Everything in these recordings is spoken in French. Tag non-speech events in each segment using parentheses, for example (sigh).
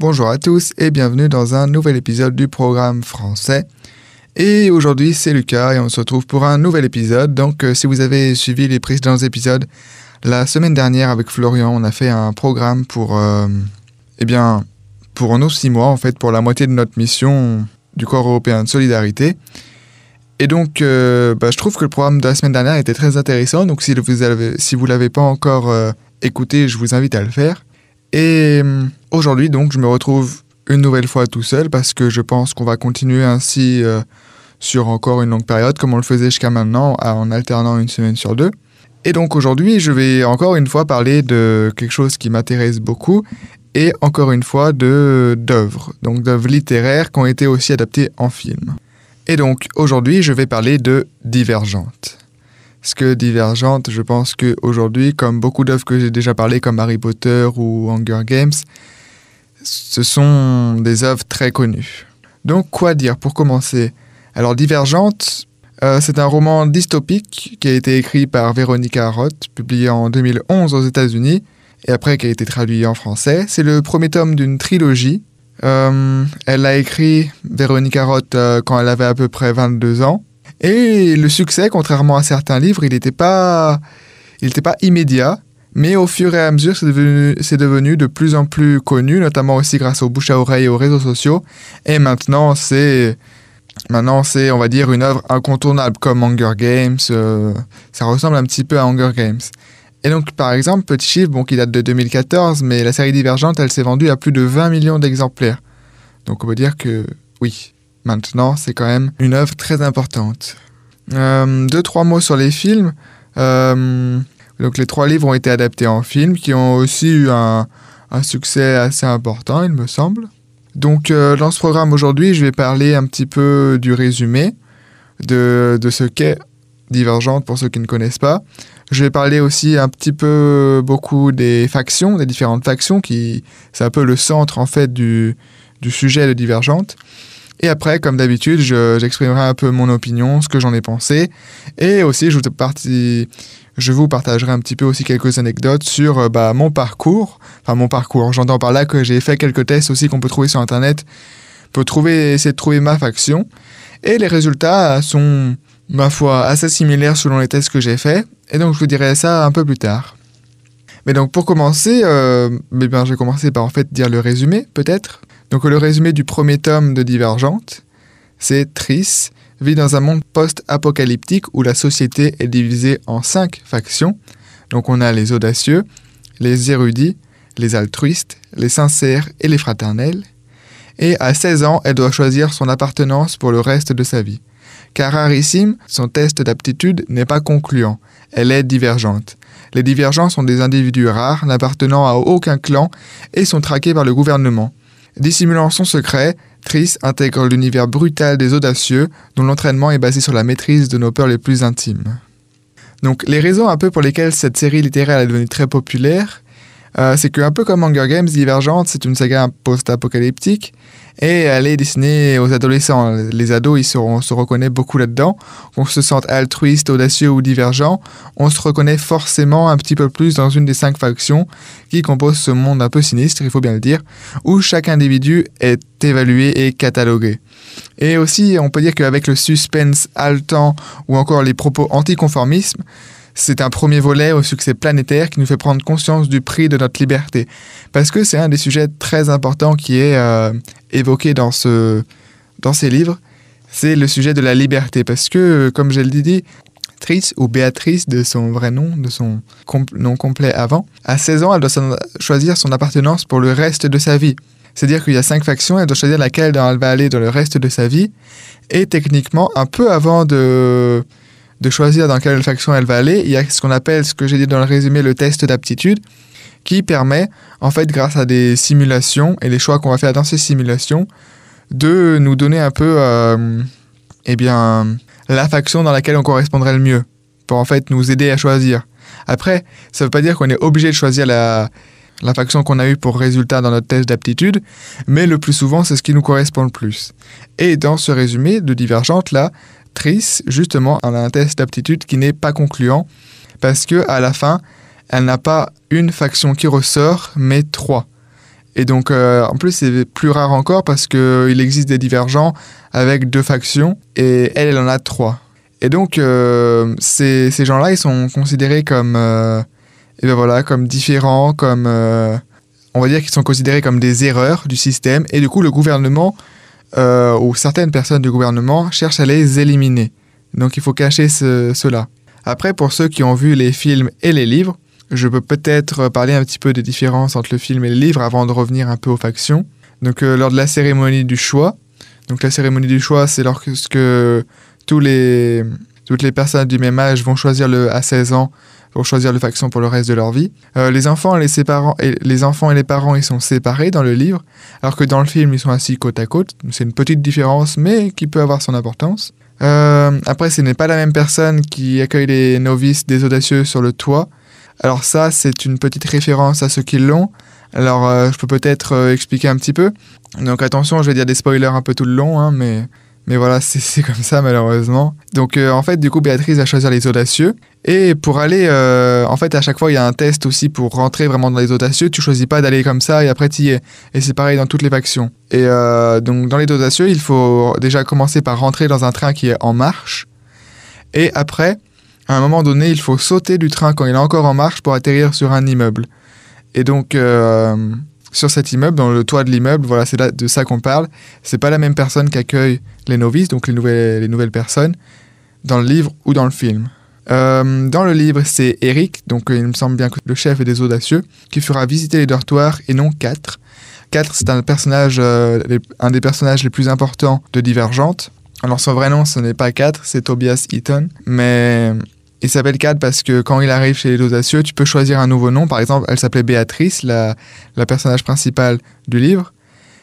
Bonjour à tous et bienvenue dans un nouvel épisode du programme français. Et aujourd'hui c'est Lucas et on se retrouve pour un nouvel épisode. Donc euh, si vous avez suivi les précédents épisodes, la semaine dernière avec Florian on a fait un programme pour, euh, eh bien, pour nos six mois en fait, pour la moitié de notre mission du Corps européen de solidarité. Et donc, euh, bah, je trouve que le programme de la semaine dernière était très intéressant. Donc, si vous l'avez pas encore écouté, je vous invite à le faire. Et euh, aujourd'hui, donc, je me retrouve une nouvelle fois tout seul parce que je pense qu'on va continuer ainsi euh, sur encore une longue période, comme on le faisait jusqu'à maintenant, en alternant une semaine sur deux. Et donc aujourd'hui, je vais encore une fois parler de quelque chose qui m'intéresse beaucoup et encore une fois de d'œuvres, donc d'œuvres littéraires qui ont été aussi adaptées en film. Et donc aujourd'hui, je vais parler de Divergente. Ce que Divergente, je pense que aujourd'hui, comme beaucoup d'œuvres que j'ai déjà parlé, comme Harry Potter ou Hunger Games, ce sont des œuvres très connues. Donc quoi dire pour commencer? Alors Divergente, euh, c'est un roman dystopique qui a été écrit par Veronica Roth, publié en 2011 aux États-Unis et après qui a été traduit en français. C'est le premier tome d'une trilogie. Euh, elle l'a écrit, Veronica Roth, euh, quand elle avait à peu près 22 ans. Et le succès, contrairement à certains livres, il n'était pas, pas immédiat. Mais au fur et à mesure, c'est devenu, devenu de plus en plus connu, notamment aussi grâce aux bouche à oreille et aux réseaux sociaux. Et maintenant, c'est, maintenant, c'est, on va dire, une œuvre incontournable comme Hunger Games. euh, ça ressemble un petit peu à Hunger Games. Et donc, par exemple, petit chiffre, bon, qui date de 2014, mais la série Divergente, elle s'est vendue à plus de 20 millions d'exemplaires. Donc, on peut dire que, oui, maintenant, c'est quand même une œuvre très importante. Euh, deux, trois mots sur les films. Euh, donc, les trois livres ont été adaptés en film, qui ont aussi eu un, succès assez important, il me semble. Donc, euh, dans ce programme aujourd'hui, je vais parler un petit peu du résumé de, de ce qu'est Divergente pour ceux qui ne connaissent pas. Je vais parler aussi un petit peu beaucoup des factions, des différentes factions, qui c'est un peu le centre en fait du, du sujet de Divergente. Et après, comme d'habitude, je- j'exprimerai un peu mon opinion, ce que j'en ai pensé, et aussi je vous, partagerai un petit peu aussi quelques anecdotes sur euh, bah, mon parcours. Enfin mon parcours, j'entends par là que j'ai fait quelques tests aussi qu'on peut trouver sur Internet pour trouver, essayer de trouver ma faction. Et les résultats sont, ma foi, assez similaires selon les tests que j'ai faits. Et donc je vous dirai ça un peu plus tard. Mais donc pour commencer, euh, eh bien, je vais commencer par en fait dire le résumé, peut-être. Donc le résumé du premier tome de Divergente, c'est Triss vit dans un monde post-apocalyptique où la société est divisée en cinq factions. Donc on a les audacieux, les érudits, les altruistes, les sincères et les fraternels. Et à 16 ans, elle doit choisir son appartenance pour le reste de sa vie. Car rarissime, son test d'aptitude n'est pas concluant, elle est divergente. Les divergents sont des individus rares, n'appartenant à aucun clan, et sont traqués par le gouvernement. Dissimulant son secret, Triss intègre l'univers brutal des audacieux, dont l'entraînement est basé sur la maîtrise de nos peurs les plus intimes. Donc les raisons un peu pour lesquelles cette série littéraire est devenue très populaire, euh, c'est qu'un peu comme Hunger Games, Divergente, c'est une saga post-apocalyptique et elle est destinée aux adolescents. Les ados, ils seront, se reconnaissent beaucoup là-dedans. Qu'on se sente altruiste, audacieux ou divergent, on se reconnaît forcément un petit peu plus dans une des cinq factions qui composent ce monde un peu sinistre, il faut bien le dire, où chaque individu est évalué et catalogué. Et aussi, on peut dire qu'avec le suspense haletant ou encore les propos anticonformisme, c'est un premier volet au succès planétaire qui nous fait prendre conscience du prix de notre liberté. Parce que c'est un des sujets très importants qui est euh, évoqué dans, ce, dans ces livres, c'est le sujet de la liberté. Parce que, comme je l'ai dit, Triss, ou Béatrice de son vrai nom, de son nom complet avant, à 16 ans, elle doit choisir son appartenance pour le reste de sa vie. C'est-à-dire qu'il y a cinq factions, elle doit choisir laquelle elle va aller dans le reste de sa vie. Et techniquement, un peu avant de, de choisir dans quelle faction elle va aller, il y a ce qu'on appelle, ce que j'ai dit dans le résumé, le test d'aptitude, qui permet, en fait, grâce à des simulations et les choix qu'on va faire dans ces simulations, de nous donner un peu, euh, eh bien, la faction dans laquelle on correspondrait le mieux, pour en fait nous aider à choisir. Après, ça ne veut pas dire qu'on est obligé de choisir la, faction qu'on a eue pour résultat dans notre test d'aptitude, mais le plus souvent, c'est ce qui nous correspond le plus. Et dans ce résumé de Divergente, là, Triss, justement, a un test d'aptitude qui n'est pas concluant, parce que à la fin, elle n'a pas une faction qui ressort, mais trois. Et donc, euh, en plus, c'est plus rare encore parce qu'il existe des divergents avec deux factions et elle, elle en a trois. Et donc, euh, ces, gens-là, ils sont considérés comme, euh, et ben voilà, comme différents, comme, on va dire qu'ils sont considérés comme des erreurs du système. Et du coup, le gouvernement ou certaines personnes du gouvernement cherchent à les éliminer. Donc, il faut cacher ce, cela. Après, pour ceux qui ont vu les films et les livres, je peux peut-être parler un petit peu des différences entre le film et le livre avant de revenir un peu aux factions. Donc, euh, lors de la cérémonie du choix, donc la cérémonie du choix, c'est lorsque tous les, toutes les personnes du même âge vont choisir le, à 16 ans vont choisir le faction pour le reste de leur vie. Euh, les, enfants et les, et les enfants et les parents, ils sont séparés dans le livre, alors que dans le film, ils sont assis côte à côte. C'est une petite différence, mais qui peut avoir son importance. Euh, après, ce n'est pas la même personne qui accueille les novices des audacieux sur le toit, alors ça, c'est une petite référence à ceux qui l'ont. Alors euh, je peux peut-être euh, expliquer un petit peu. Donc attention, je vais dire des spoilers un peu tout le long, hein, mais, mais voilà, (laughs) c'est comme ça malheureusement. Donc euh, en fait, du coup, Béatrice va choisir les audacieux. Et pour aller, en fait, à chaque fois, il y a un test aussi pour rentrer vraiment dans les audacieux. Tu choisis pas d'aller comme ça et après tu y es. Et c'est pareil dans toutes les factions. Et donc dans les audacieux, il faut déjà commencer par rentrer dans un train qui est en marche. Et après, à un moment donné, il faut sauter du train quand il est encore en marche pour atterrir sur un immeuble. Et donc, euh, sur cet immeuble, dans le toit de l'immeuble, voilà, c'est de ça qu'on parle. C'est pas la même personne qui accueille les novices, donc les nouvelles, les nouvelles personnes, dans le livre ou dans le film. Euh, dans le livre, c'est Eric, donc il me semble bien que le chef des audacieux, qui fera visiter les dortoirs et non quatre. Quatre, c'est un personnage, euh, un des personnages les plus importants de Divergente. Alors son vrai nom, ce n'est pas 4, c'est Tobias Eaton, mais il s'appelle Kat parce que quand il arrive chez les audacieux, tu peux choisir un nouveau nom. Par exemple, elle s'appelait Béatrice, la, personnage principale du livre.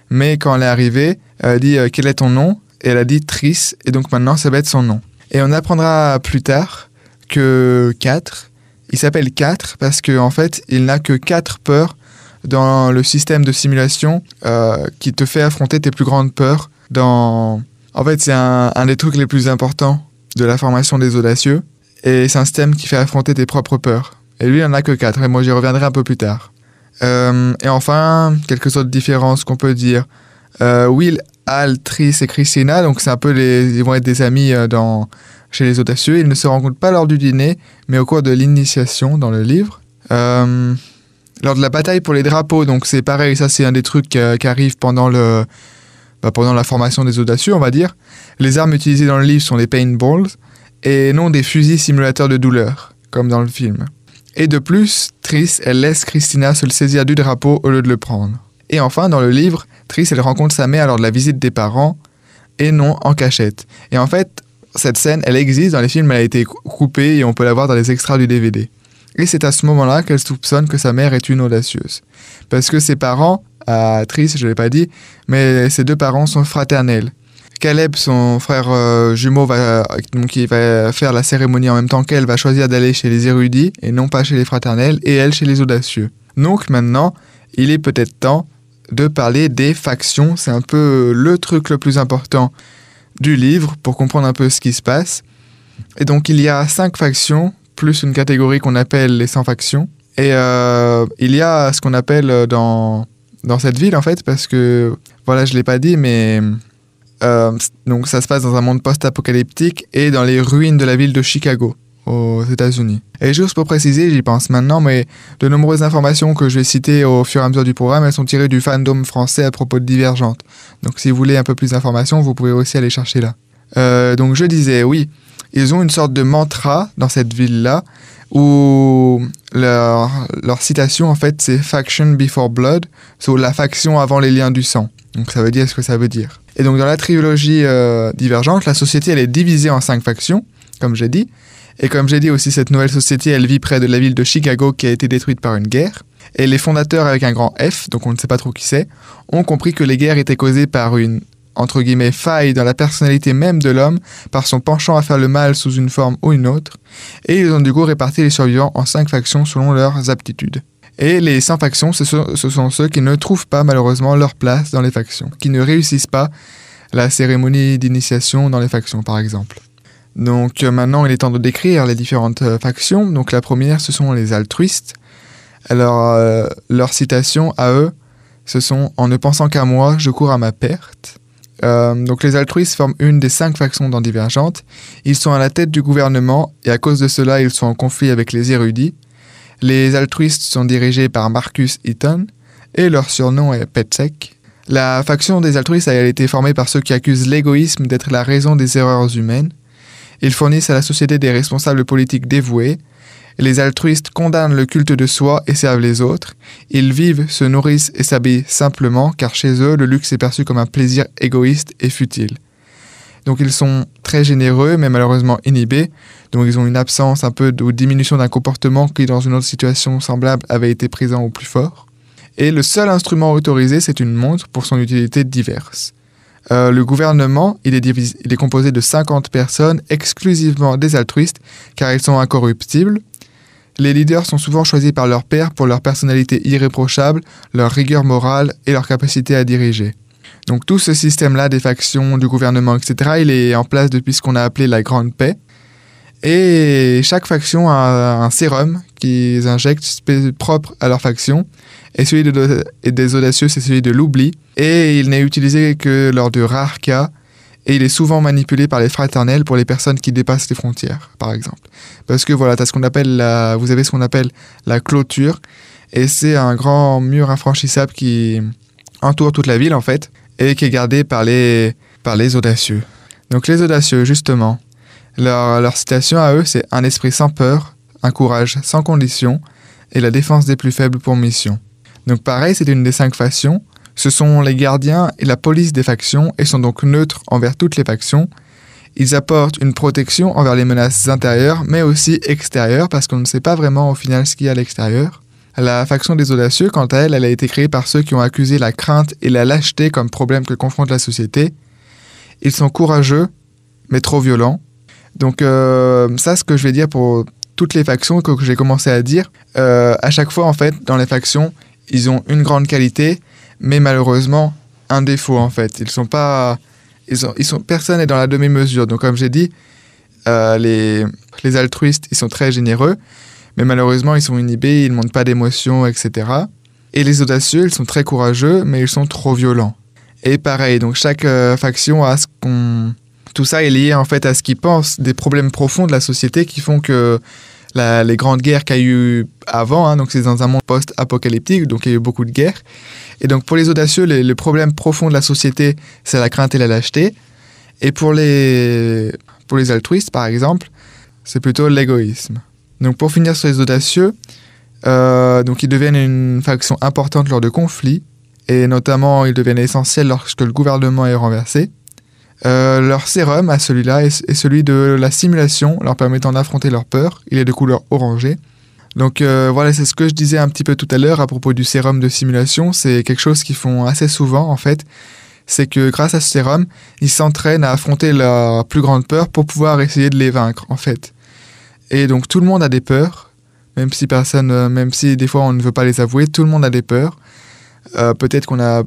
Mais quand elle est arrivée, elle a dit euh, quel est ton nom? Et elle a dit Tris, et donc maintenant ça va être son nom. Et on apprendra plus tard que 4, il s'appelle 4 parce qu'en en fait, il n'a que 4 peurs dans le système de simulation euh, qui te fait affronter tes plus grandes peurs dans... En fait, c'est un, un des trucs les plus importants de la formation des audacieux et c'est un système qui fait affronter tes propres peurs. Et lui, il en a que 4, et moi j'y reviendrai un peu plus tard. Euh, et enfin, quelques autres différences qu'on peut dire. Euh, Will, Al, Tris et Christina, donc c'est un peu les, ils vont être des amis euh, dans, chez les audacieux. Ils ne se rencontrent pas lors du dîner, mais au cours de l'initiation dans le livre. lors de la bataille pour les drapeaux, donc c'est pareil, ça c'est un des trucs qui, arrive pendant le, bah, pendant la formation des audacieux, on va dire. Les armes utilisées dans le livre sont les paintballs et non des fusils simulateurs de douleur, comme dans le film. Et de plus, Triss, elle laisse Christina se le saisir du drapeau au lieu de le prendre. Et enfin, dans le livre, Triss, elle rencontre sa mère lors de la visite des parents, et non en cachette. Et en fait, cette scène, elle existe dans les films, elle a été coupée et on peut la voir dans les extras du DVD. Et c'est à ce moment-là qu'elle soupçonne que sa mère est une audacieuse. Parce que ses parents, à Triss, je ne l'ai pas dit, mais ses deux parents sont fraternels. Caleb, son frère euh, jumeau, va, va faire la cérémonie en même temps qu'elle, va choisir d'aller chez les érudits et non pas chez les fraternels, et elle chez les audacieux. Donc maintenant, il est peut-être temps de parler des factions. C'est un peu le truc le plus important du livre pour comprendre un peu ce qui se passe. Et donc il y a cinq factions, plus une catégorie qu'on appelle les 100 factions. Et euh, il y a ce qu'on appelle dans, dans cette ville, en fait, parce que, voilà, je ne l'ai pas dit, mais euh, donc ça se passe dans un monde post-apocalyptique et dans les ruines de la ville de Chicago aux États-Unis. Et juste pour préciser, j'y pense maintenant, mais de nombreuses informations que je vais citer au fur et à mesure du programme, elles sont tirées du fandom français à propos de Divergente. Donc si vous voulez un peu plus d'informations, vous pouvez aussi aller chercher là. Euh, donc je disais, oui, ils ont une sorte de mantra dans cette ville-là, où leur, leur citation, en fait, c'est Faction Before Blood, c'est la faction avant les liens du sang. Donc ça veut dire ce que ça veut dire. Et donc dans la trilogie euh, divergente, la société elle est divisée en cinq factions, comme j'ai dit. Et comme j'ai dit aussi, cette nouvelle société, elle vit près de la ville de Chicago qui a été détruite par une guerre. Et les fondateurs avec un grand F, donc on ne sait pas trop qui c'est, ont compris que les guerres étaient causées par une entre guillemets faille dans la personnalité même de l'homme par son penchant à faire le mal sous une forme ou une autre, et ils ont du coup réparti les survivants en cinq factions selon leurs aptitudes. Et les 100 factions, ce sont, ceux qui ne trouvent pas malheureusement leur place dans les factions, qui ne réussissent pas la cérémonie d'initiation dans les factions par exemple. Donc euh, maintenant il est temps de décrire les différentes euh, factions. Donc la première ce sont les altruistes. Alors euh, leur citation à eux ce sont En ne pensant qu'à moi, je cours à ma perte. Euh, donc les altruistes forment une des cinq factions dans Divergente. Ils sont à la tête du gouvernement et à cause de cela, ils sont en conflit avec les érudits. Les altruistes sont dirigés par Marcus Eaton et leur surnom est Petsec. La faction des altruistes a été formée par ceux qui accusent l'égoïsme d'être la raison des erreurs humaines. Ils fournissent à la société des responsables politiques dévoués. Les altruistes condamnent le culte de soi et servent les autres. Ils vivent, se nourrissent et s'habillent simplement car chez eux, le luxe est perçu comme un plaisir égoïste et futile. Donc ils sont très généreux mais malheureusement inhibés. Donc ils ont une absence un peu de diminution d'un comportement qui dans une autre situation semblable avait été présent au plus fort. Et le seul instrument autorisé, c'est une montre pour son utilité diverse. Euh, le gouvernement, il est, composé de 50 personnes, exclusivement des altruistes, car ils sont incorruptibles. Les leaders sont souvent choisis par leur père pour leur personnalité irréprochable, leur rigueur morale et leur capacité à diriger. Donc tout ce système-là des factions, du gouvernement, etc., il est en place depuis ce qu'on a appelé la Grande Paix. Et chaque faction a un sérum qu'ils injectent propre à leur faction. Et celui des audacieux, c'est celui de l'oubli. Et il n'est utilisé que lors de rares cas. Et il est souvent manipulé par les fraternels pour les personnes qui dépassent les frontières, par exemple. Parce que voilà, as ce qu'on appelle la, vous avez ce qu'on appelle la clôture. Et c'est un grand mur infranchissable qui entoure toute la ville, en fait. Et qui est gardé par les, par les audacieux. Donc les audacieux, justement, leur, leur citation à eux, c'est un esprit sans peur, un courage sans condition et la défense des plus faibles pour mission. Donc pareil, c'est une des cinq factions. Ce sont les gardiens et la police des factions et sont donc neutres envers toutes les factions. Ils apportent une protection envers les menaces intérieures mais aussi extérieures parce qu'on ne sait pas vraiment au final ce qu'il y a à l'extérieur. La faction des audacieux, quant à elle, elle a été créée par ceux qui ont accusé la crainte et la lâcheté comme problème que confronte la société. Ils sont courageux, mais trop violents. Donc euh, ça, ce que je vais dire pour toutes les factions que, j'ai commencé à dire, euh, à chaque fois, en fait, dans les factions, ils ont une grande qualité, mais malheureusement, un défaut, en fait. Ils sont pas... Ils sont, ils sont, personne n'est dans la demi-mesure. Donc, comme j'ai dit, euh, les, les altruistes, ils sont très généreux, mais malheureusement, ils sont inhibés, ils ne montrent pas d'émotions, etc. Et les audacieux, ils sont très courageux, mais ils sont trop violents. Et pareil, donc chaque euh, faction a ce qu'on tout ça est lié en fait à ce qu'ils pensent des problèmes profonds de la société qui font que les grandes guerres qu'il y a eu avant, hein, donc c'est dans un monde post-apocalyptique, donc il y a eu beaucoup de guerres. Et donc pour les audacieux, le problème profond de la société, c'est la crainte et la lâcheté. Et pour les, pour les altruistes, par exemple, c'est plutôt l'égoïsme. Donc pour finir sur les audacieux, euh, donc ils deviennent une faction importante lors de conflits, et notamment ils deviennent essentiels lorsque le gouvernement est renversé. Euh, leur sérum à celui-là est, celui de la simulation, leur permettant d'affronter leur peur. Il est de couleur orangée. Donc euh, voilà, c'est ce que je disais un petit peu tout à l'heure à propos du sérum de simulation. C'est quelque chose qu'ils font assez souvent en fait. C'est que grâce à ce sérum, ils s'entraînent à affronter leur plus grande peur pour pouvoir essayer de les vaincre en fait. Et donc tout le monde a des peurs, même si personne, euh, même si des fois on ne veut pas les avouer, tout le monde a des peurs. Peut-être qu'on a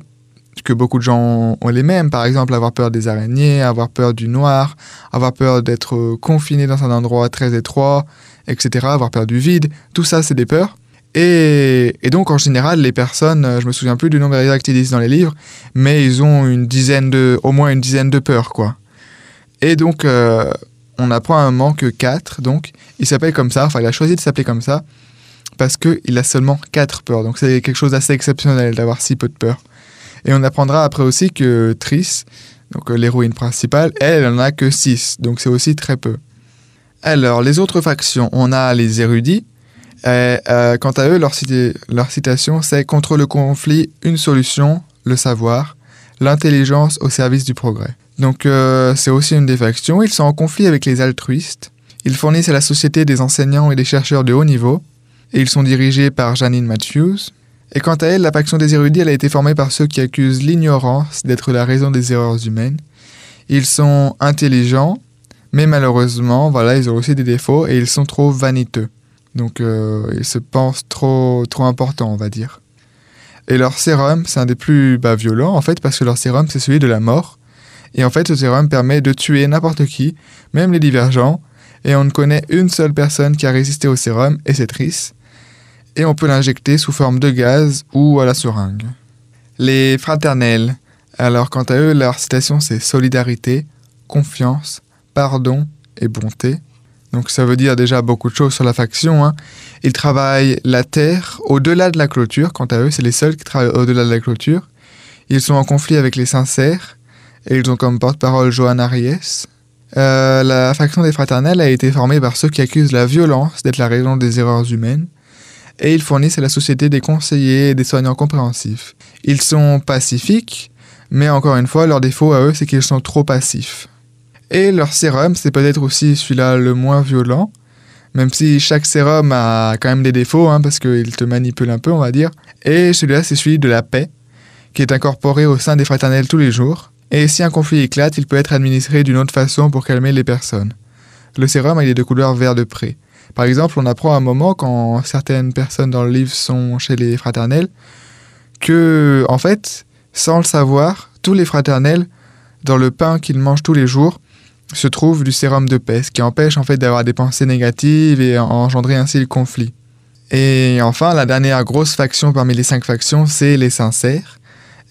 que beaucoup de gens ont les mêmes. Par exemple, avoir peur des araignées, avoir peur du noir, avoir peur d'être confiné dans un endroit très étroit, etc. Avoir peur du vide. Tout ça, c'est des peurs. Et, donc, en général, les personnes, je me souviens plus du nombre exact qu'ils disent dans les livres, mais ils ont une dizaine de, au moins une dizaine de peurs, quoi. Et donc, euh, on apprend à un moment que 4, donc, il s'appelle comme ça, enfin, il a choisi de s'appeler comme ça, parce qu'il a seulement 4 peurs. Donc, c'est quelque chose d'assez exceptionnel d'avoir si peu de peurs. Et on apprendra après aussi que Triss, donc euh, l'héroïne principale, elle, elle en a que 6, donc c'est aussi très peu. Alors, les autres factions, on a les érudits. Et, euh, quant à eux, leur citation, c'est Contre le conflit, une solution, le savoir, l'intelligence au service du progrès. Donc, euh, c'est aussi une des factions. Ils sont en conflit avec les altruistes. Ils fournissent à la société des enseignants et des chercheurs de haut niveau. Et ils sont dirigés par Janine Matthews, et quant à elle, la faction des érudits, elle a été formée par ceux qui accusent l'ignorance d'être la raison des erreurs humaines. Ils sont intelligents, mais malheureusement, voilà, ils ont aussi des défauts et ils sont trop vaniteux. Donc, euh, ils se pensent trop, trop importants, on va dire. Et leur sérum, c'est un des plus bah, violents, en fait, parce que leur sérum, c'est celui de la mort. Et en fait, ce sérum permet de tuer n'importe qui, même les divergents. Et on ne connaît une seule personne qui a résisté au sérum, et c'est triste et on peut l'injecter sous forme de gaz ou à la seringue. Les fraternels. Alors, quant à eux, leur citation c'est solidarité, confiance, pardon et bonté. Donc ça veut dire déjà beaucoup de choses sur la faction. Hein. Ils travaillent la terre au-delà de la clôture. Quant à eux, c'est les seuls qui travaillent au-delà de la clôture. Ils sont en conflit avec les sincères et ils ont comme porte-parole Johan Ariès. Euh, la faction des fraternels a été formée par ceux qui accusent la violence d'être la raison des erreurs humaines et ils fournissent à la société des conseillers et des soignants compréhensifs. Ils sont pacifiques, mais encore une fois, leur défaut à eux, c'est qu'ils sont trop passifs. Et leur sérum, c'est peut-être aussi celui-là le moins violent, même si chaque sérum a quand même des défauts, hein, parce qu'il te manipule un peu, on va dire. Et celui-là, c'est celui de la paix, qui est incorporé au sein des fraternels tous les jours. Et si un conflit éclate, il peut être administré d'une autre façon pour calmer les personnes. Le sérum, il est de couleur vert de près. Par exemple, on apprend à un moment, quand certaines personnes dans le livre sont chez les fraternels, que, en fait, sans le savoir, tous les fraternels, dans le pain qu'ils mangent tous les jours, se trouve du sérum de paix, ce qui empêche en fait d'avoir des pensées négatives et engendrer ainsi le conflit. Et enfin, la dernière grosse faction parmi les cinq factions, c'est les sincères.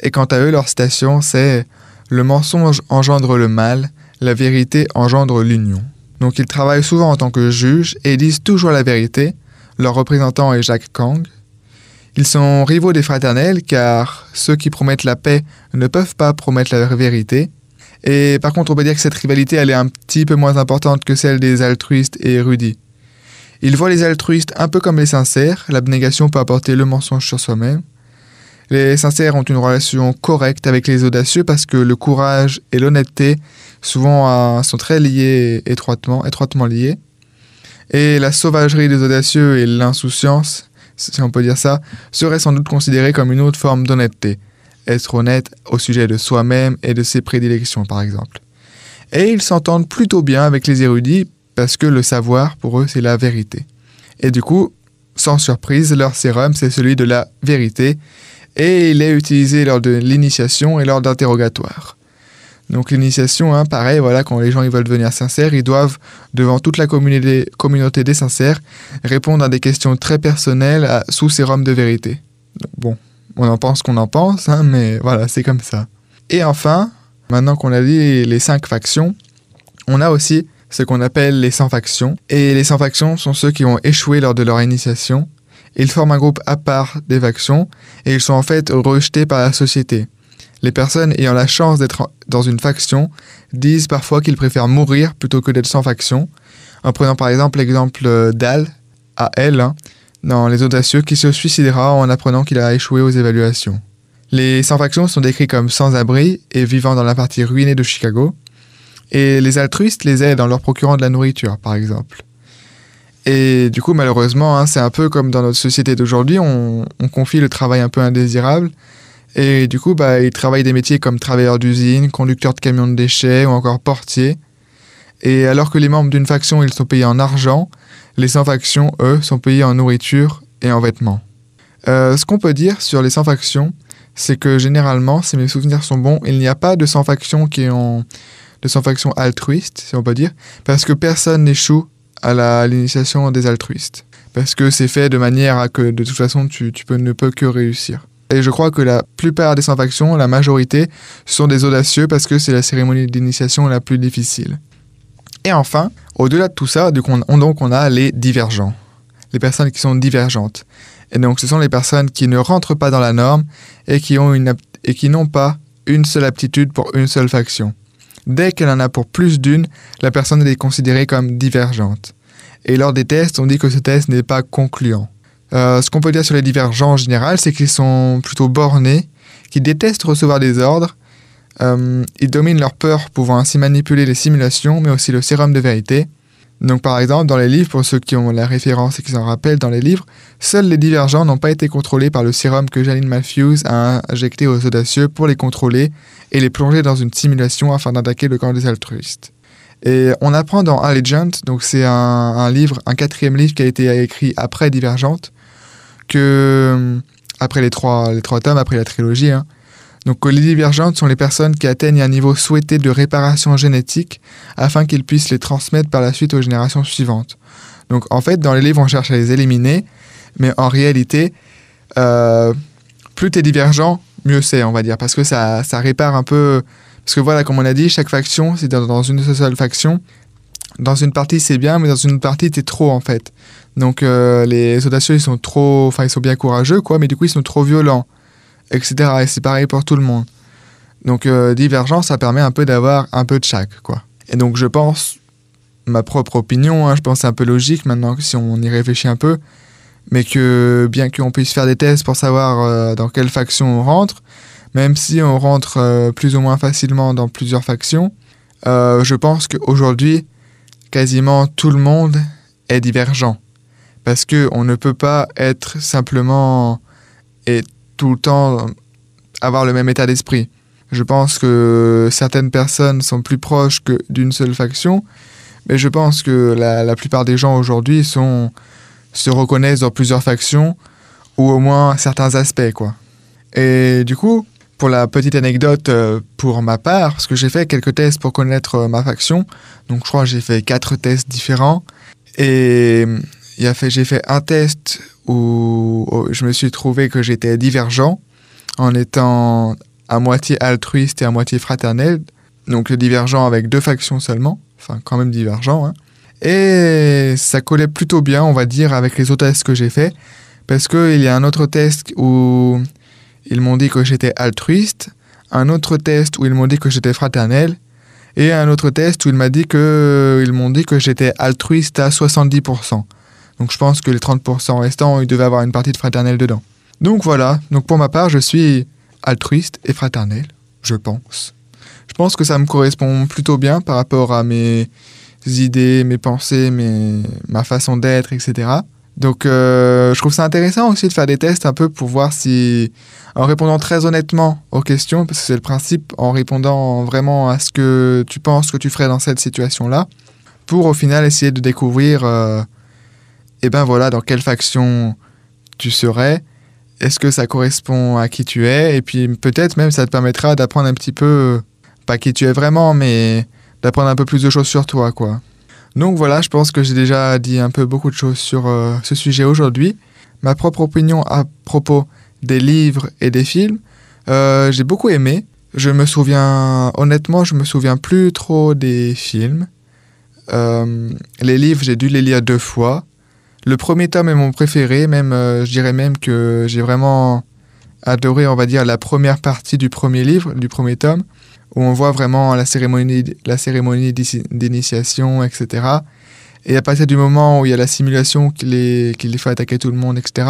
Et quant à eux, leur citation, c'est Le mensonge engendre le mal, la vérité engendre l'union. Donc ils travaillent souvent en tant que juges et disent toujours la vérité. Leur représentant est Jacques Kang. Ils sont rivaux des fraternels car ceux qui promettent la paix ne peuvent pas promettre la vérité et par contre, on peut dire que cette rivalité, elle est un petit peu moins importante que celle des altruistes et érudits. Ils voient les altruistes un peu comme les sincères, l'abnégation peut apporter le mensonge sur soi-même. Les sincères ont une relation correcte avec les audacieux parce que le courage et l'honnêteté souvent sont très liés étroitement, étroitement liés. Et la sauvagerie des audacieux et l'insouciance, si on peut dire ça, seraient sans doute considérées comme une autre forme d'honnêteté être honnête au sujet de soi-même et de ses prédilections, par exemple. Et ils s'entendent plutôt bien avec les érudits parce que le savoir, pour eux, c'est la vérité. Et du coup, sans surprise, leur sérum, c'est celui de la vérité, et il est utilisé lors de l'initiation et lors d'interrogatoire. Donc l'initiation, hein, pareil, voilà, quand les gens ils veulent devenir sincères, ils doivent, devant toute la communauté, des sincères, répondre à des questions très personnelles sous sérum de vérité. Bon, on en pense qu'on en pense, hein, mais voilà, c'est comme ça. Et enfin, maintenant qu'on a dit les cinq factions, on a aussi ce qu'on appelle les 100 factions. Et les 100 factions sont ceux qui ont échoué lors de leur initiation. Ils forment un groupe à part des factions et ils sont en fait rejetés par la société. Les personnes ayant la chance d'être dans une faction disent parfois qu'ils préfèrent mourir plutôt que d'être sans faction. En prenant par exemple l'exemple d'Al, à elle, hein, dans Les Audacieux qui se suicidera en apprenant qu'il a échoué aux évaluations. Les sans-factions sont décrits comme sans-abri et vivant dans la partie ruinée de Chicago, et les altruistes les aident en leur procurant de la nourriture, par exemple. Et du coup, malheureusement, hein, c'est un peu comme dans notre société d'aujourd'hui, on, confie le travail un peu indésirable, et du coup, bah, ils travaillent des métiers comme travailleurs d'usine, conducteurs de camions de déchets ou encore portiers. Et alors que les membres d'une faction, ils sont payés en argent, les sans-factions, eux, sont payés en nourriture et en vêtements. Euh, ce qu'on peut dire sur les sans-factions, c'est que généralement, si mes souvenirs sont bons, il n'y a pas de sans-factions qui ont de sans-factions altruistes, si on peut dire, parce que personne n'échoue à l'initiation des altruistes. Parce que c'est fait de manière à que de toute façon tu, peux, ne peux que réussir. Et je crois que la plupart des sans-factions, la majorité, sont des audacieux parce que c'est la cérémonie d'initiation la plus difficile. Et enfin, au-delà de tout ça, on, donc on a les divergents, les personnes qui sont divergentes. Et donc ce sont les personnes qui ne rentrent pas dans la norme et qui et qui n'ont pas une seule aptitude pour une seule faction. Dès qu'elle en a pour plus d'une, la personne est considérée comme divergente. Et lors des tests, on dit que ce test n'est pas concluant. Euh, ce qu'on peut dire sur les divergents en général, c'est qu'ils sont plutôt bornés, qui détestent recevoir des ordres euh, ils dominent leur peur, pouvant ainsi manipuler les simulations, mais aussi le sérum de vérité. Donc par exemple, dans les livres, pour ceux qui ont la référence et qui s'en rappellent, dans les livres, seuls les divergents n'ont pas été contrôlés par le sérum que Janine Matthews a injecté aux audacieux pour les contrôler et les plonger dans une simulation afin d'attaquer le camp des altruistes. Et on apprend dans Allegiant, donc c'est un, livre, un quatrième livre qui a été écrit après Divergente, que après les trois, les trois tomes, après la trilogie, hein, donc les divergentes sont les personnes qui atteignent un niveau souhaité de réparation génétique afin qu'ils puissent les transmettre par la suite aux générations suivantes. Donc en fait, dans les livres, on cherche à les éliminer, mais en réalité, euh, plus tu es divergent, mieux c'est, on va dire, parce que ça, ça répare un peu. Parce que voilà, comme on a dit, chaque faction, c'est dans, une seule faction. Dans une partie, c'est bien, mais dans une partie, t'es trop, en fait. Donc, euh, les audacieux, ils sont trop. Enfin, ils sont bien courageux, quoi, mais du coup, ils sont trop violents, etc. Et c'est pareil pour tout le monde. Donc, euh, divergence, ça permet un peu d'avoir un peu de chaque, quoi. Et donc, je pense, ma propre opinion, hein, je pense c'est un peu logique maintenant, si on y réfléchit un peu, mais que bien qu'on puisse faire des tests pour savoir euh, dans quelle faction on rentre, même si on rentre euh, plus ou moins facilement dans plusieurs factions, euh, je pense qu'aujourd'hui, quasiment tout le monde est divergent. Parce qu'on ne peut pas être simplement et tout le temps avoir le même état d'esprit. Je pense que certaines personnes sont plus proches que d'une seule faction, mais je pense que la, plupart des gens aujourd'hui sont se reconnaissent dans plusieurs factions ou au moins certains aspects, quoi. Et du coup, pour la petite anecdote euh, pour ma part, parce que j'ai fait quelques tests pour connaître euh, ma faction, donc je crois j'ai fait quatre tests différents, et j'ai fait un test où je me suis trouvé que j'étais divergent en étant à moitié altruiste et à moitié fraternel, donc divergent avec deux factions seulement, enfin quand même divergent, hein. Et ça collait plutôt bien, on va dire, avec les autres tests que j'ai faits. Parce qu'il y a un autre test où ils m'ont dit que j'étais altruiste, un autre test où ils m'ont dit que j'étais fraternel, et un autre test où il m'a dit que ils m'ont dit que j'étais altruiste à 70%. Donc je pense que les 30% restants, il devait avoir une partie de fraternel dedans. Donc voilà, donc pour ma part, je suis altruiste et fraternel, je pense. Je pense que ça me correspond plutôt bien par rapport à mes idées, mes pensées, mes, ma façon d'être, etc. Donc euh, je trouve ça intéressant aussi de faire des tests un peu pour voir si, en répondant très honnêtement aux questions, parce que c'est le principe, en répondant vraiment à ce que tu penses que tu ferais dans cette situation-là, pour au final essayer de découvrir, euh, eh ben voilà, dans quelle faction tu serais, est-ce que ça correspond à qui tu es, et puis peut-être même ça te permettra d'apprendre un petit peu, pas qui tu es vraiment, mais d'apprendre un peu plus de choses sur toi, quoi. Donc voilà, je pense que j'ai déjà dit un peu beaucoup de choses sur euh, ce sujet aujourd'hui. Ma propre opinion à propos des livres et des films, euh, j'ai beaucoup aimé. Je me souviens, honnêtement, je me souviens plus trop des films. Euh, les livres, j'ai dû les lire deux fois. Le premier tome est mon préféré, même, je dirais même que j'ai vraiment adoré, on va dire, la première partie du premier livre, du premier tome où on voit vraiment la cérémonie, la cérémonie d'initiation, etc. Et à partir du moment où il y a la simulation qu'il est, fait attaquer tout le monde, etc.,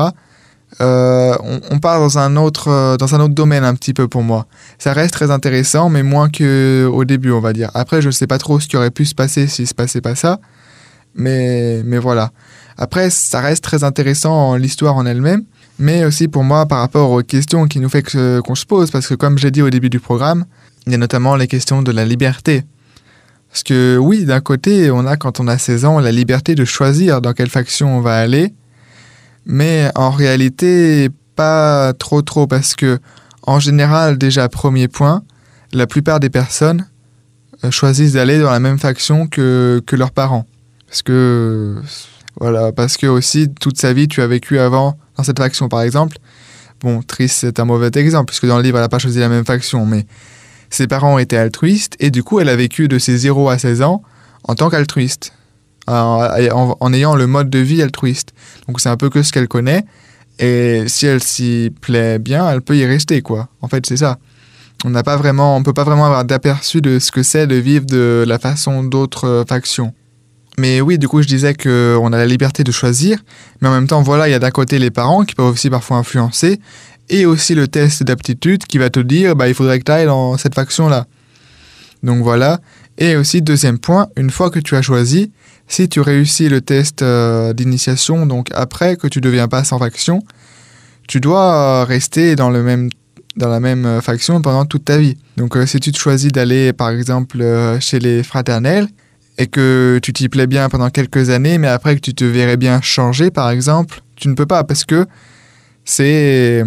euh, on, part dans un, autre, dans un autre domaine un petit peu pour moi. Ça reste très intéressant, mais moins qu'au début, on va dire. Après, je ne sais pas trop ce qui aurait pu se passer s'il ne se passait pas ça, mais, mais voilà. Après, ça reste très intéressant l'histoire en elle-même, mais aussi pour moi par rapport aux questions qui nous fait qu'on se pose, parce que comme j'ai dit au début du programme, il y a notamment les questions de la liberté. Parce que oui, d'un côté, on a quand on a 16 ans la liberté de choisir dans quelle faction on va aller, mais en réalité, pas trop trop, parce que en général, déjà, premier point, la plupart des personnes euh, choisissent d'aller dans la même faction que, que leurs parents. Parce que, voilà, parce que aussi, toute sa vie, tu as vécu avant dans cette faction, par exemple. Bon, Triss, c'est un mauvais exemple, puisque dans le livre, elle n'a pas choisi la même faction, mais ses parents étaient altruistes et du coup, elle a vécu de ses 0 à 16 ans en tant qu'altruiste, en, ayant le mode de vie altruiste. Donc c'est un peu que ce qu'elle connaît et si elle s'y plaît bien, elle peut y rester quoi. En fait, c'est ça. On n'a pas vraiment, on peut pas vraiment avoir d'aperçu de ce que c'est de vivre de la façon d'autres euh, factions. Mais oui, du coup, je disais qu'on a la liberté de choisir, mais en même temps, voilà, il y a d'un côté les parents qui peuvent aussi parfois influencer, et aussi le test d'aptitude qui va te dire bah, il faudrait que tu ailles dans cette faction-là. Donc voilà. Et aussi, deuxième point, une fois que tu as choisi, si tu réussis le test euh, d'initiation, donc après que tu deviens pas sans faction, tu dois rester dans, le même, dans la même euh, faction pendant toute ta vie. Donc euh, si tu choisis d'aller par exemple chez les fraternels et que tu t'y plais bien pendant quelques années, mais après que tu te verrais bien changer par exemple, tu ne peux pas parce que c'est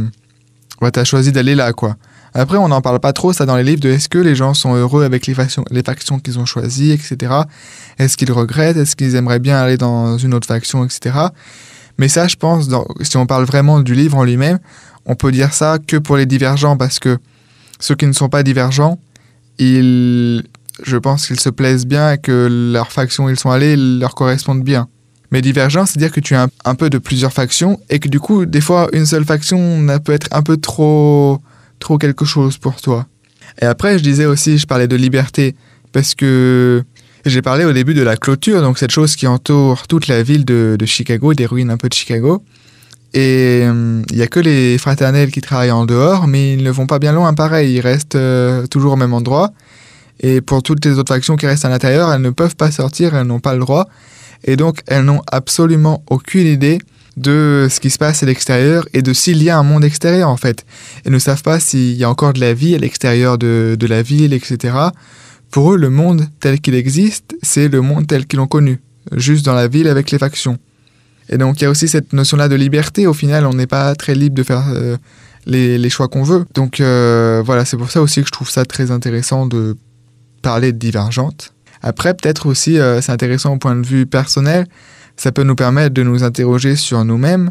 Ouais, t'as choisi d'aller là, quoi. Après, on n'en parle pas trop, ça, dans les livres, de est-ce que les gens sont heureux avec les factions, les factions qu'ils ont choisies, etc. Est-ce qu'ils regrettent? Est-ce qu'ils aimeraient bien aller dans une autre faction, etc. Mais ça, je pense, si on parle vraiment du livre en lui-même, on peut dire ça que pour les divergents parce que ceux qui ne sont pas divergents, ils, je pense qu'ils se plaisent bien et que leurs factions où ils sont allés leur correspondent bien. Mais divergent, c'est-à-dire que tu as un, peu de plusieurs factions et que du coup, des fois, une seule faction peut être un peu trop, trop quelque chose pour toi. Et après, je disais aussi, je parlais de liberté parce que j'ai parlé au début de la clôture, donc cette chose qui entoure toute la ville de, Chicago, des ruines un peu de Chicago. Et euh, il n'y a que les fraternels qui travaillent en dehors, mais ils ne vont pas bien loin pareil, ils restent euh, toujours au même endroit. Et pour toutes les autres factions qui restent à l'intérieur, elles ne peuvent pas sortir, elles n'ont pas le droit. Et donc, elles n'ont absolument aucune idée de ce qui se passe à l'extérieur et de s'il y a un monde extérieur en fait. Elles ne savent pas s'il y a encore de la vie à l'extérieur de, de, la ville, etc. Pour eux, le monde tel qu'il existe, c'est le monde tel qu'ils l'ont connu, juste dans la ville avec les factions. Et donc il y a aussi cette notion-là de liberté. Au final, on n'est pas très libre de faire euh, les, les, choix qu'on veut. Donc euh, voilà, c'est pour ça aussi que je trouve ça très intéressant de parler de divergente. Après, peut-être aussi, euh, c'est intéressant au point de vue personnel, ça peut nous permettre de nous interroger sur nous-mêmes,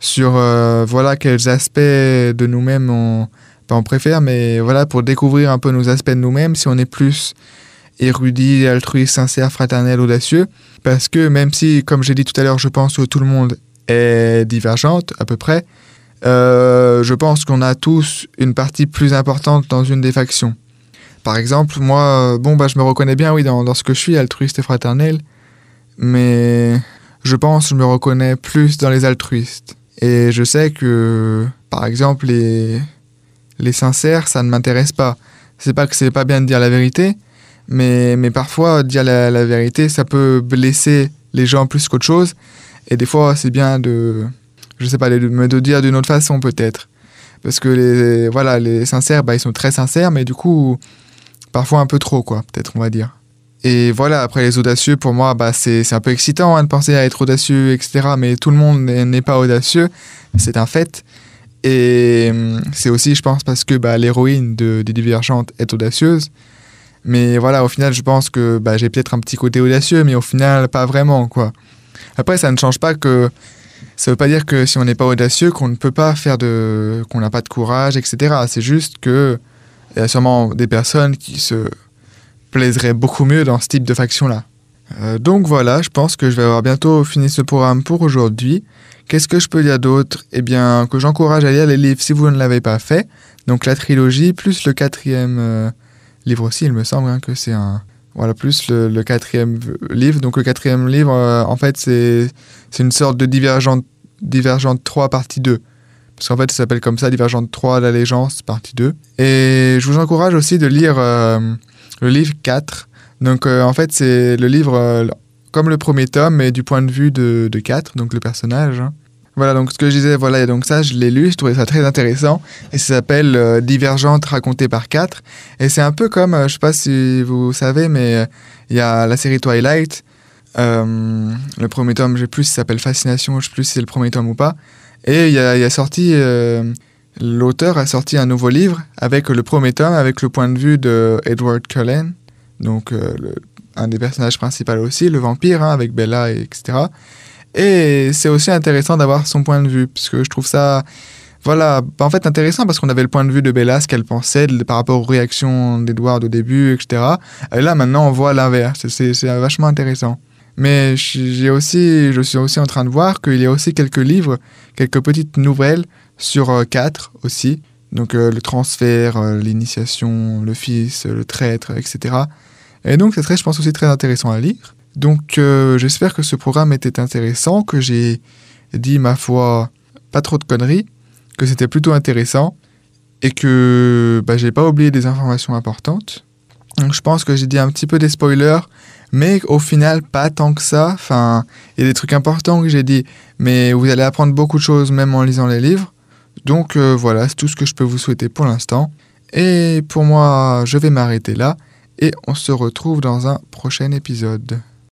sur voilà quels aspects de nous-mêmes on préfère, mais voilà pour découvrir un peu nos aspects de nous-mêmes, si on est plus érudit, altruiste, sincère, fraternel, audacieux. Parce que même si, comme j'ai dit tout à l'heure, je pense que tout le monde est divergente à peu près, euh, je pense qu'on a tous une partie plus importante dans une des factions. Par exemple, moi, bon, bah, je me reconnais bien, oui, dans, ce que je suis, altruiste et fraternel, mais je pense je me reconnais plus dans les altruistes. Et je sais que, par exemple, les, les sincères, ça ne m'intéresse pas. C'est pas que c'est pas bien de dire la vérité, mais, mais parfois, dire la, vérité, ça peut blesser les gens plus qu'autre chose. Et des fois, c'est bien de, je sais pas, de de dire d'une autre façon peut-être. Parce que les, voilà, les sincères, bah, ils sont très sincères, mais du coup, parfois un peu trop, quoi, peut-être, on va dire. Et voilà, après les audacieux, pour moi, bah, c'est un peu excitant hein, de penser à être audacieux, etc. Mais tout le monde n'est pas audacieux, c'est un fait. Et hum, c'est aussi, je pense, parce que bah, l'héroïne de, des Divergentes est audacieuse. Mais voilà, au final, je pense que bah, j'ai peut-être un petit côté audacieux, mais au final, pas vraiment, quoi. Après, ça ne change pas que... Ça veut pas dire que si on n'est pas audacieux, qu'on ne peut pas faire de... qu'on n'a pas de courage, etc. C'est juste que il y a sûrement des personnes qui se plaiseraient beaucoup mieux dans ce type de faction-là. Euh, donc voilà, je pense que je vais avoir bientôt fini ce programme pour aujourd'hui. Qu'est-ce que je peux dire d'autre? Eh bien, que j'encourage à lire les livres si vous ne l'avez pas fait. Donc la trilogie, plus le quatrième euh, livre aussi, il me semble hein, que c'est un... Voilà, plus le, quatrième livre. Donc le quatrième livre, euh, en fait, c'est une sorte de Divergente, Divergente 3 partie 2. Parce qu'en fait, ça s'appelle comme ça, Divergente 3, l'allégeance, partie 2. Et je vous encourage aussi de lire euh, le livre 4. Donc euh, en fait, c'est le livre euh, comme le premier tome, mais du point de vue de, de 4, donc le personnage. Hein. Voilà, donc ce que je disais, voilà, donc ça, je l'ai lu, je trouvais ça très intéressant. Et ça s'appelle euh, Divergente racontée par 4. Et c'est un peu comme, euh, je sais pas si vous savez, mais il y a la série Twilight. Le premier tome, je sais plus si ça s'appelle Fascination, je sais plus si c'est le premier tome ou pas. Et il a, sorti, euh, l'auteur a sorti un nouveau livre avec le premier tome, avec le point de vue de Edward Cullen, donc euh, un des personnages principaux aussi, le vampire, hein, avec Bella, et etc. Et c'est aussi intéressant d'avoir son point de vue, parce que je trouve ça, voilà, en fait intéressant parce qu'on avait le point de vue de Bella, ce qu'elle pensait par rapport aux réactions d'Edward au début, etc. Et là, maintenant, on voit l'inverse. C'est vachement intéressant. Mais j'ai aussi, je suis aussi en train de voir qu'il y a aussi quelques livres, quelques petites nouvelles sur euh, 4 aussi. Donc euh, le transfert, euh, l'initiation, le fils, le traître, etc. Et donc, c'est très, je pense, aussi très intéressant à lire. Donc j'espère que ce programme était intéressant, que j'ai dit ma foi pas trop de conneries, que c'était plutôt intéressant et que bah, j'ai pas oublié des informations importantes. Donc je pense que j'ai dit un petit peu des spoilers, mais au final pas tant que ça. Enfin, il y a des trucs importants que j'ai dit, mais vous allez apprendre beaucoup de choses même en lisant les livres. Donc euh, voilà, c'est tout ce que je peux vous souhaiter pour l'instant. Et pour moi, je vais m'arrêter là et on se retrouve dans un prochain épisode.